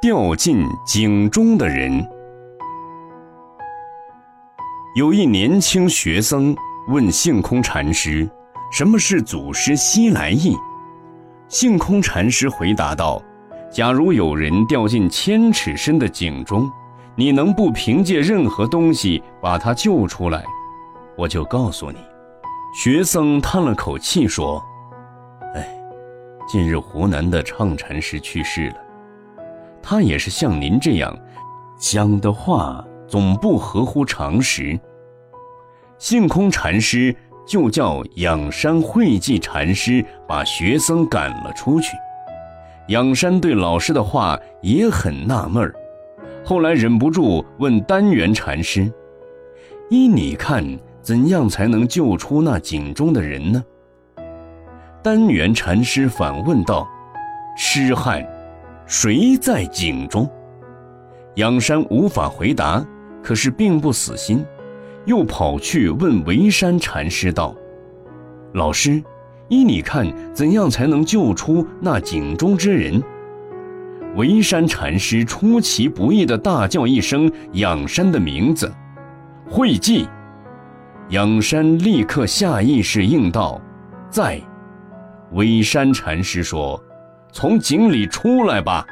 掉进井中的人。有一年轻学僧问性空禅师：“什么是祖师西来意？”性空禅师回答道：“假如有人掉进千尺深的井中，你能不凭借任何东西把他救出来？我就告诉你。”学僧叹了口气说：“哎，近日湖南的畅禅师去世了。”他也是像您这样，讲的话总不合乎常识。性空禅师就叫仰山慧寂禅师把学僧赶了出去。仰山对老师的话也很纳闷儿，后来忍不住问丹元禅师：“依你看，怎样才能救出那井中的人呢？”丹元禅师反问道：“痴汉！”谁在井中？仰山无法回答，可是并不死心，又跑去问维山禅师道：“老师，依你看，怎样才能救出那井中之人？”维山禅师出其不意地大叫一声仰山的名字：“慧寂！”仰山立刻下意识应道：“在。”维山禅师说。从井里出来吧。